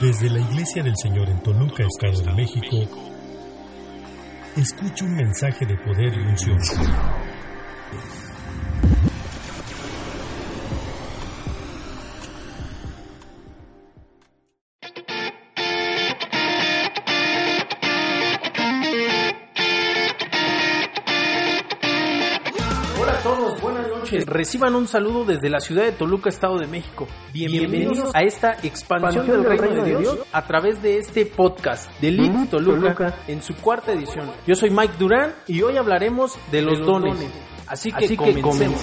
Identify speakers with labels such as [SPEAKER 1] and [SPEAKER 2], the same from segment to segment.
[SPEAKER 1] Desde la Iglesia del Señor en Toluca, Estado de México, escucho un mensaje de poder y unción.
[SPEAKER 2] Reciban un saludo desde la ciudad de Toluca, Estado de México. Bienvenidos a esta expansión del reino de Dios a través de este podcast de Leeds Toluca en su cuarta edición. Yo soy Mike Durán y hoy hablaremos de los dones. Así que comencemos.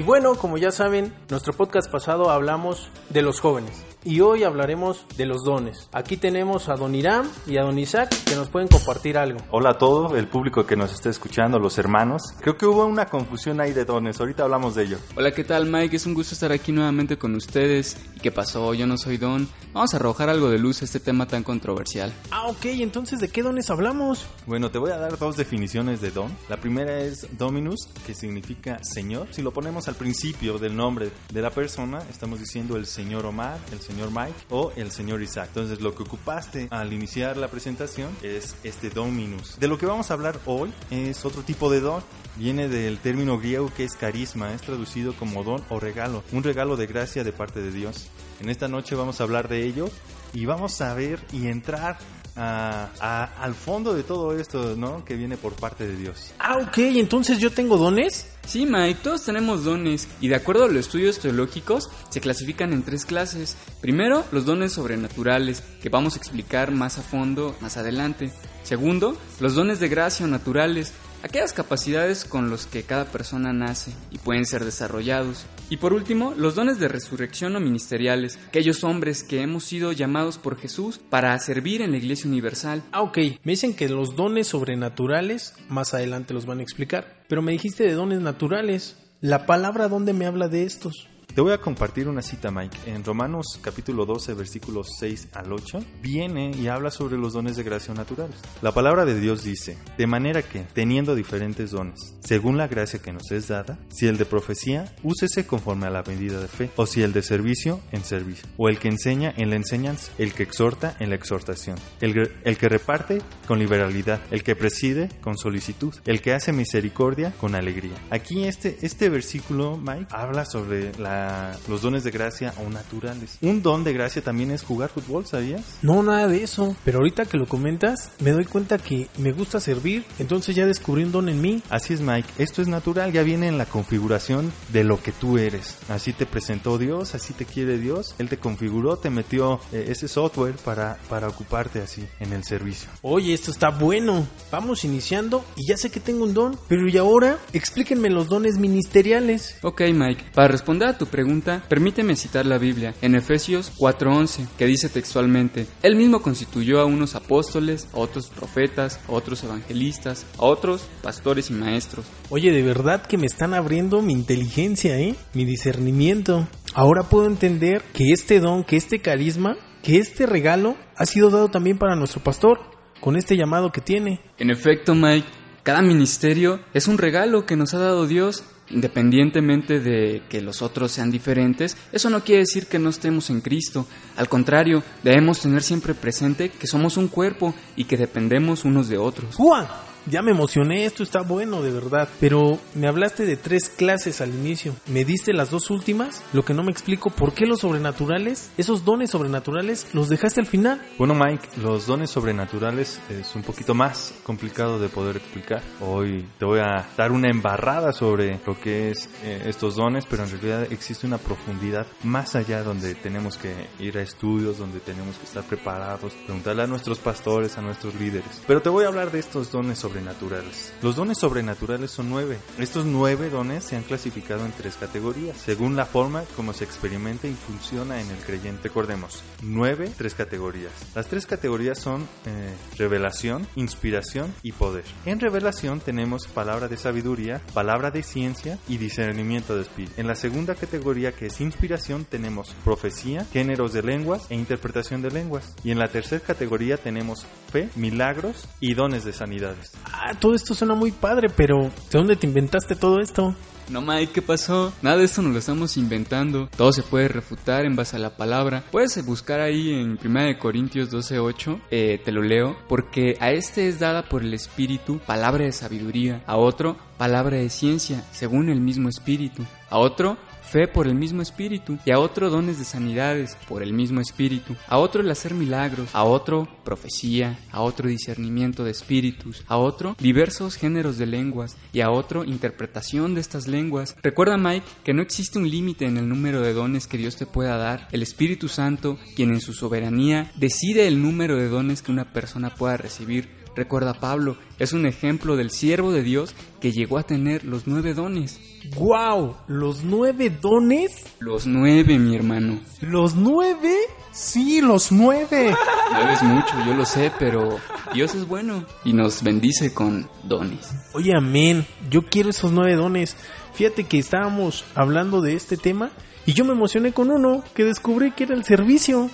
[SPEAKER 2] Y bueno, como ya saben, nuestro podcast pasado hablamos de los jóvenes y hoy hablaremos de los dones. Aquí tenemos a Don Irán y a Don Isaac que nos pueden compartir algo.
[SPEAKER 3] Hola a todo el público que nos esté escuchando, los hermanos. Creo que hubo una confusión ahí de dones, ahorita hablamos de ello.
[SPEAKER 4] Hola, ¿qué tal Mike? Es un gusto estar aquí nuevamente con ustedes. ¿Y qué pasó? Yo no soy Don. Vamos a arrojar algo de luz a este tema tan controversial.
[SPEAKER 2] Ah, ok, entonces ¿de qué dones hablamos?
[SPEAKER 3] Bueno, te voy a dar dos definiciones de don. La primera es Dominus, que significa Señor. Si lo ponemos al principio del nombre de la persona, estamos diciendo el Señor Omar, el Señor Mike o el Señor Isaac. Entonces lo que ocupaste al iniciar la presentación es este Dominus. De lo que vamos a hablar hoy es otro tipo de don. Viene del término griego que es carisma, es traducido como don o regalo, un regalo de gracia de parte de Dios. En esta noche vamos a hablar de ello y vamos a ver y entrar a- a- al fondo de todo esto, ¿no? Que viene por parte de Dios.
[SPEAKER 2] Ah, ok, entonces yo tengo dones.
[SPEAKER 4] Sí, Mike, todos tenemos dones y de acuerdo a los estudios teológicos se clasifican en tres clases. Primero, los dones sobrenaturales, que vamos a explicar más a fondo más adelante. Segundo, los dones de gracia o naturales, aquellas capacidades con los que cada persona nace y pueden ser desarrollados. Y por último, los dones de resurrección o ministeriales, aquellos hombres que hemos sido llamados por Jesús para servir en la Iglesia Universal.
[SPEAKER 2] Ah, ok, me dicen que los dones sobrenaturales, más adelante los van a explicar. Pero me dijiste de dones naturales. ¿La palabra dónde me habla de estos?
[SPEAKER 3] Te voy a compartir una cita, Mike. En Romanos capítulo 12, versículos 6 al 8, viene y habla sobre los dones de gracia naturales. La palabra de Dios dice, de manera que, teniendo diferentes dones, según la gracia que nos es dada, si el de profecía, úsese conforme a la medida de fe, o si el de servicio, en servicio, o el que enseña en la enseñanza, el que exhorta en la exhortación, el, el que reparte con liberalidad, el que preside con solicitud, el que hace misericordia con alegría. Aquí este, este versículo, Mike, habla sobre la- los dones de gracia o naturales. Un don de gracia también es jugar fútbol, ¿sabías?
[SPEAKER 2] No, nada de eso. Pero ahorita que lo comentas, me doy cuenta que me gusta servir. Entonces ya descubrí un don en mí.
[SPEAKER 3] Así es, Mike. Esto es natural, ya viene en la configuración de lo que tú eres. Así te presentó Dios, así te quiere Dios. Él te configuró, te metió eh, ese software para, para ocuparte así en el servicio.
[SPEAKER 2] Oye, esto está bueno. Vamos iniciando y ya sé que tengo un don. Pero y ahora, explíquenme los dones ministeriales.
[SPEAKER 4] Ok, Mike, para responder a tu pregunta, permíteme citar la Biblia en Efesios 4:11, que dice textualmente, Él mismo constituyó a unos apóstoles, a otros profetas, a otros evangelistas, a otros pastores y maestros.
[SPEAKER 2] Oye, de verdad que me están abriendo mi inteligencia, ¿eh? Mi discernimiento. Ahora puedo entender que este don, que este carisma, que este regalo ha sido dado también para nuestro pastor, con este llamado que tiene.
[SPEAKER 4] En efecto, Mike, cada ministerio es un regalo que nos ha dado Dios. Independientemente de que los otros sean diferentes, eso no quiere decir que no estemos en Cristo. Al contrario, debemos tener siempre presente que somos un cuerpo y que dependemos unos de otros.
[SPEAKER 2] ¡Juan! Ya me emocioné, esto está bueno de verdad. Pero me hablaste de tres clases al inicio. ¿Me diste las dos últimas? Lo que no me explico, ¿por qué los sobrenaturales, esos dones sobrenaturales, los dejaste al final?
[SPEAKER 3] Bueno, Mike, los dones sobrenaturales es un poquito más complicado de poder explicar. Hoy te voy a dar una embarrada sobre lo que es eh, estos dones, pero en realidad existe una profundidad más allá donde tenemos que ir a estudios, donde tenemos que estar preparados, preguntarle a nuestros pastores, a nuestros líderes. Pero te voy a hablar de estos dones sobrenaturales sobrenaturales. Los dones sobrenaturales son nueve. Estos nueve dones se han clasificado en tres categorías, según la forma como se experimenta y funciona en el creyente. Recordemos, nueve, tres categorías. Las tres categorías son eh, revelación, inspiración y poder. En revelación tenemos palabra de sabiduría, palabra de ciencia y discernimiento de espíritu. En la segunda categoría, que es inspiración, tenemos profecía, géneros de lenguas e interpretación de lenguas. Y en la tercera categoría tenemos fe, milagros y dones de sanidades.
[SPEAKER 2] Ah, todo esto suena muy padre, pero ¿de dónde te inventaste todo esto?
[SPEAKER 4] No, Mike, ¿qué pasó? Nada de esto nos lo estamos inventando. Todo se puede refutar en base a la palabra. Puedes buscar ahí en 1 Corintios 12:8, eh, te lo leo, porque a este es dada por el Espíritu palabra de sabiduría, a otro palabra de ciencia, según el mismo Espíritu, a otro fe por el mismo espíritu, y a otro dones de sanidades por el mismo espíritu, a otro el hacer milagros, a otro profecía, a otro discernimiento de espíritus, a otro diversos géneros de lenguas, y a otro interpretación de estas lenguas. Recuerda Mike que no existe un límite en el número de dones que Dios te pueda dar. El Espíritu Santo, quien en su soberanía decide el número de dones que una persona pueda recibir, Recuerda Pablo, es un ejemplo del siervo de Dios que llegó a tener los nueve dones.
[SPEAKER 2] ¡Wow! ¿Los nueve dones?
[SPEAKER 4] Los nueve, mi hermano.
[SPEAKER 2] ¿Los nueve? Sí, los nueve.
[SPEAKER 4] No es mucho, yo lo sé, pero Dios es bueno y nos bendice con dones.
[SPEAKER 2] Oye, amén. Yo quiero esos nueve dones. Fíjate que estábamos hablando de este tema y yo me emocioné con uno que descubrí que era el servicio.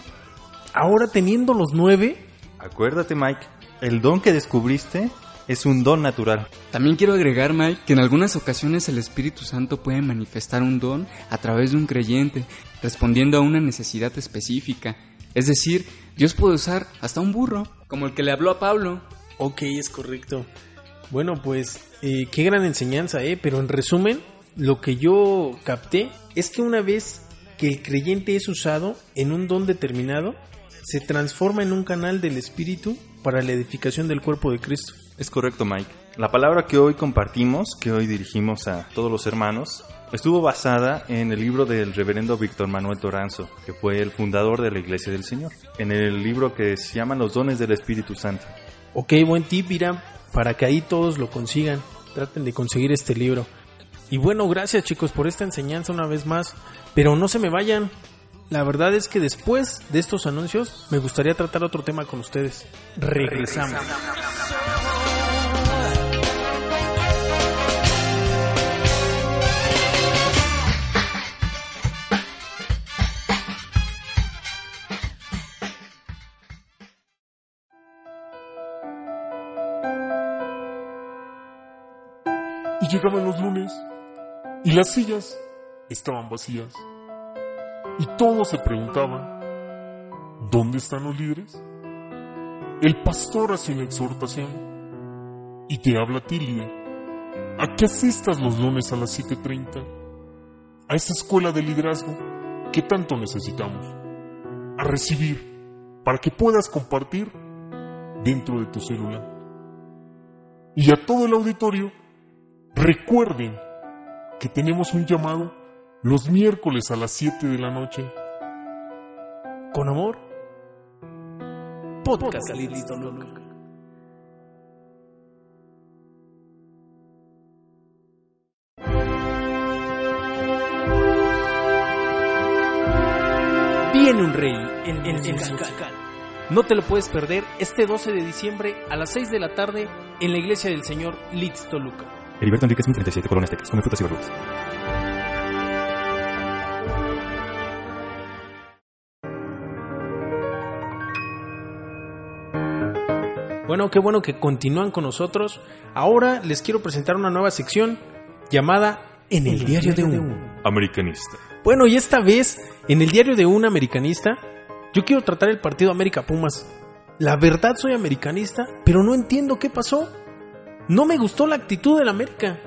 [SPEAKER 2] Ahora teniendo los nueve.
[SPEAKER 3] Acuérdate, Mike, el don que descubriste es un don natural.
[SPEAKER 4] También quiero agregar, Mike, que en algunas ocasiones el Espíritu Santo puede manifestar un don a través de un creyente, respondiendo a una necesidad específica. Es decir, Dios puede usar hasta un burro, como el que le habló a Pablo.
[SPEAKER 2] Ok, es correcto. Bueno, pues eh, qué gran enseñanza, ¿eh? Pero en resumen, lo que yo capté es que una vez que el creyente es usado en un don determinado, se transforma en un canal del Espíritu para la edificación del cuerpo de Cristo.
[SPEAKER 3] Es correcto, Mike. La palabra que hoy compartimos, que hoy dirigimos a todos los hermanos, estuvo basada en el libro del reverendo Víctor Manuel Toranzo, que fue el fundador de la Iglesia del Señor, en el libro que se llama Los dones del Espíritu Santo.
[SPEAKER 2] Ok, buen tip, Irán, para que ahí todos lo consigan. Traten de conseguir este libro. Y bueno, gracias chicos por esta enseñanza una vez más. Pero no se me vayan. La verdad es que después de estos anuncios me gustaría tratar otro tema con ustedes. Regresamos.
[SPEAKER 5] Y llegaban los lunes y las sillas estaban vacías. Y todos se preguntaban, ¿dónde están los líderes? El pastor hace una exhortación y te habla a ti, líder, a que asistas los lunes a las 7.30 a esa escuela de liderazgo que tanto necesitamos, a recibir para que puedas compartir dentro de tu celular. Y a todo el auditorio, recuerden que tenemos un llamado los miércoles a las 7 de la noche.
[SPEAKER 2] Con amor. Podcast Listo Toluca. Viene un rey en el musical. No te lo puedes perder este 12 de diciembre a las 6 de la tarde en la iglesia del Señor Litz Toluca.
[SPEAKER 3] Heriberto Enríquez 37, Colonias Tecas, come frutas y verduras.
[SPEAKER 2] Bueno, qué bueno que continúan con nosotros. Ahora les quiero presentar una nueva sección llamada En el diario de un
[SPEAKER 3] Americanista.
[SPEAKER 2] Bueno, y esta vez, en el diario de un americanista, yo quiero tratar el partido América Pumas. La verdad soy americanista, pero no entiendo qué pasó. No me gustó la actitud del América.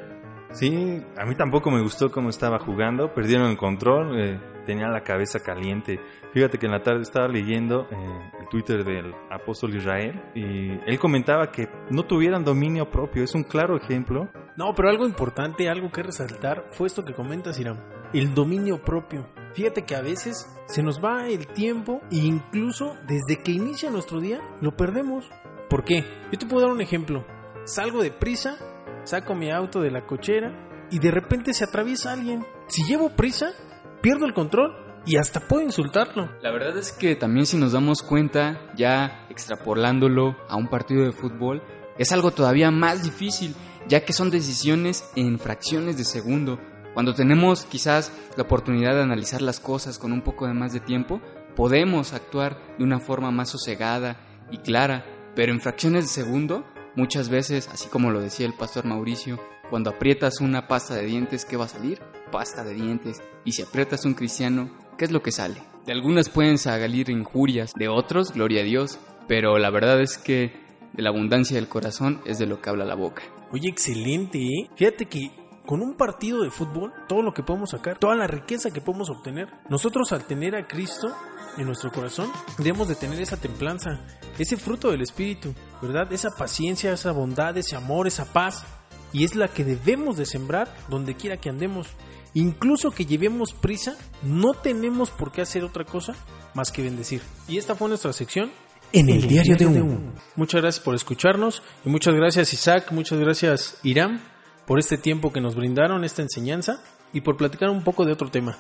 [SPEAKER 3] Sí, a mí tampoco me gustó cómo estaba jugando, perdieron el control, eh, tenía la cabeza caliente. Fíjate que en la tarde estaba leyendo eh, el Twitter del apóstol Israel y él comentaba que no tuvieran dominio propio, es un claro ejemplo.
[SPEAKER 2] No, pero algo importante, algo que resaltar, fue esto que comentas, Irán. El dominio propio. Fíjate que a veces se nos va el tiempo e incluso desde que inicia nuestro día lo perdemos. ¿Por qué? Yo te puedo dar un ejemplo. salgo de prisa, saco mi auto de la cochera y de repente se atraviesa alguien. Si llevo prisa, pierdo el control y hasta puedo insultarlo.
[SPEAKER 4] La verdad es que también si nos damos cuenta, ya extrapolándolo a un partido de fútbol, es algo todavía más difícil, ya que son decisiones en fracciones de segundo. Cuando tenemos quizás la oportunidad de analizar las cosas con un poco de más de tiempo, podemos actuar de una forma más sosegada y clara, pero en fracciones de segundo, muchas veces, así como lo decía el pastor Mauricio, cuando aprietas una pasta de dientes, ¿qué va a salir? Pasta de dientes. Y si aprietas un cristiano, ¿qué es lo que sale? De algunas pueden salir injurias, de otros, gloria a Dios, pero la verdad es que de la abundancia del corazón es de lo que habla la boca.
[SPEAKER 2] Oye, excelente, ¿eh? Fíjate que con un partido de fútbol, todo lo que podemos sacar, toda la riqueza que podemos obtener, nosotros al tener a Cristo en nuestro corazón, debemos de tener esa templanza, ese fruto del Espíritu, ¿verdad? Esa paciencia, esa bondad, ese amor, esa paz. Y es la que debemos de sembrar donde quiera que andemos. Incluso que llevemos prisa, no tenemos por qué hacer otra cosa más que bendecir. Y esta fue nuestra sección en el diario de un. Muchas gracias por escucharnos y muchas gracias Isaac, muchas gracias Irán por este tiempo que nos brindaron, esta enseñanza y por platicar un poco de otro tema.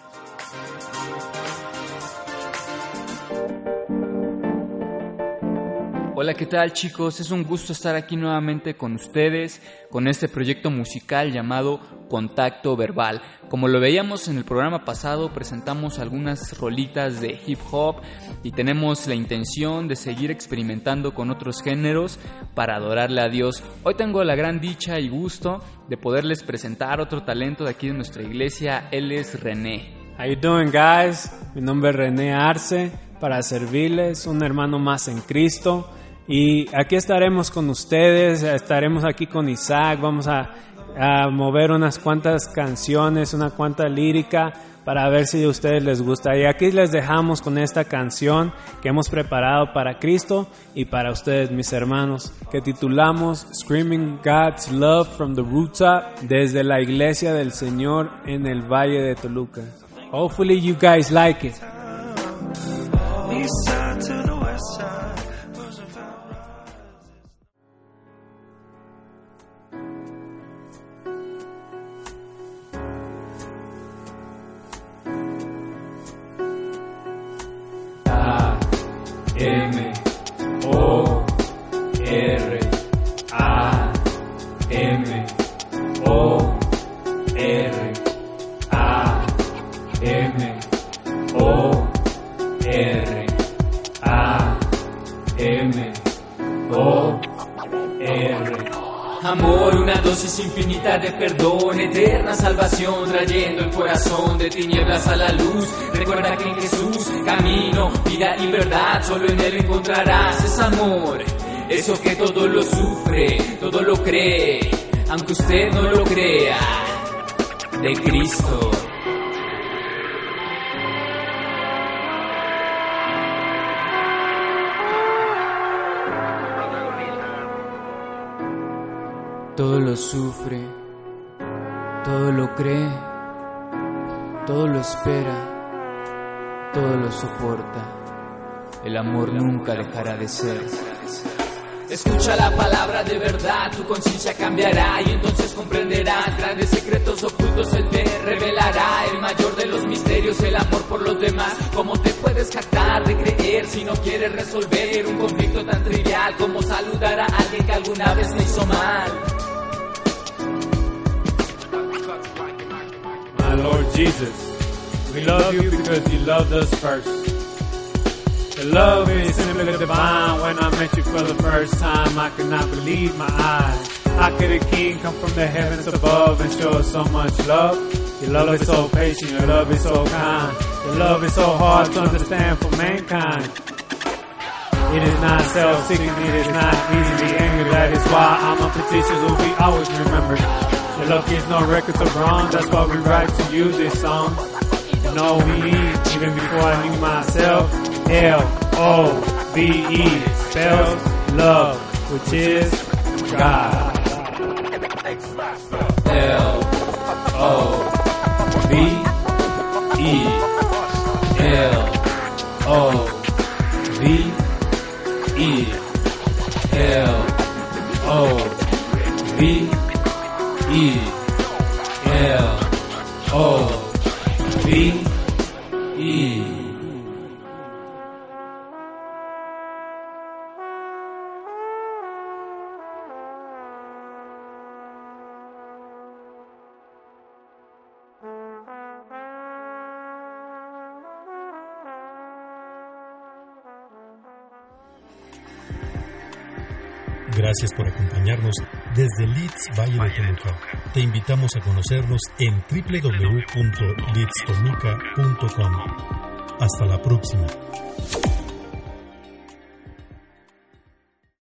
[SPEAKER 4] Hola, ¿qué tal chicos? Es un gusto estar aquí nuevamente con ustedes con este proyecto musical llamado Contacto Verbal. Como lo veíamos en el programa pasado, presentamos algunas rolitas de hip hop y tenemos la intención de seguir experimentando con otros géneros para adorarle a Dios. Hoy tengo la gran dicha y gusto de poderles presentar otro talento de aquí de nuestra iglesia. Él es René.
[SPEAKER 6] How you doing, guys? Mi nombre es René Arce para servirles, un hermano más en Cristo. Y aquí estaremos con ustedes, estaremos aquí con Isaac, vamos a, a mover unas cuantas canciones, una cuanta lírica para ver si a ustedes les gusta. Y aquí les dejamos con esta canción que hemos preparado para Cristo y para ustedes, mis hermanos, que titulamos Screaming God's Love from the Rooftop desde la iglesia del Señor en el Valle de Toluca. Hopefully you guys like it. M O R A M O R
[SPEAKER 4] Amor, una dosis infinita de perdón, eterna salvación, trayendo el corazón de tinieblas a la luz. Recuerda que en Jesús, camino, vida y verdad, solo en Él encontrarás ese amor. Eso que todo lo sufre, todo lo cree, aunque usted no lo crea, de Cristo. Todo lo sufre, todo lo cree, todo lo espera, todo lo soporta. El amor nunca dejará de ser. Escucha la palabra de verdad, tu conciencia cambiará y entonces comprenderás grandes secretos ocultos, Él te revelará el mayor de los misterios, el amor por los demás. ¿Cómo te puedes jactar de creer si no quieres resolver un conflicto tan trivial como saludar a alguien que alguna vez me hizo mal?
[SPEAKER 6] Jesus, we love you because you loved us first. The love is simply divine. When I met you for the first time, I could not believe my eyes. How could a king come from the heavens above and show us so much love? Your love is so patient, your love is so kind. Your love is so hard to understand for mankind. It is not self-seeking, it is not easily angry. That is why I'm a petition will be always remembered. Your love keeps no records of wrong, that's why we write to you this song. You know me, even before I knew myself. L O V E spells love, which is God. L
[SPEAKER 1] Gracias por acompañarnos desde Leeds Valle de Toluca. Te invitamos a conocernos en www.leedstoluca.com. Hasta la próxima.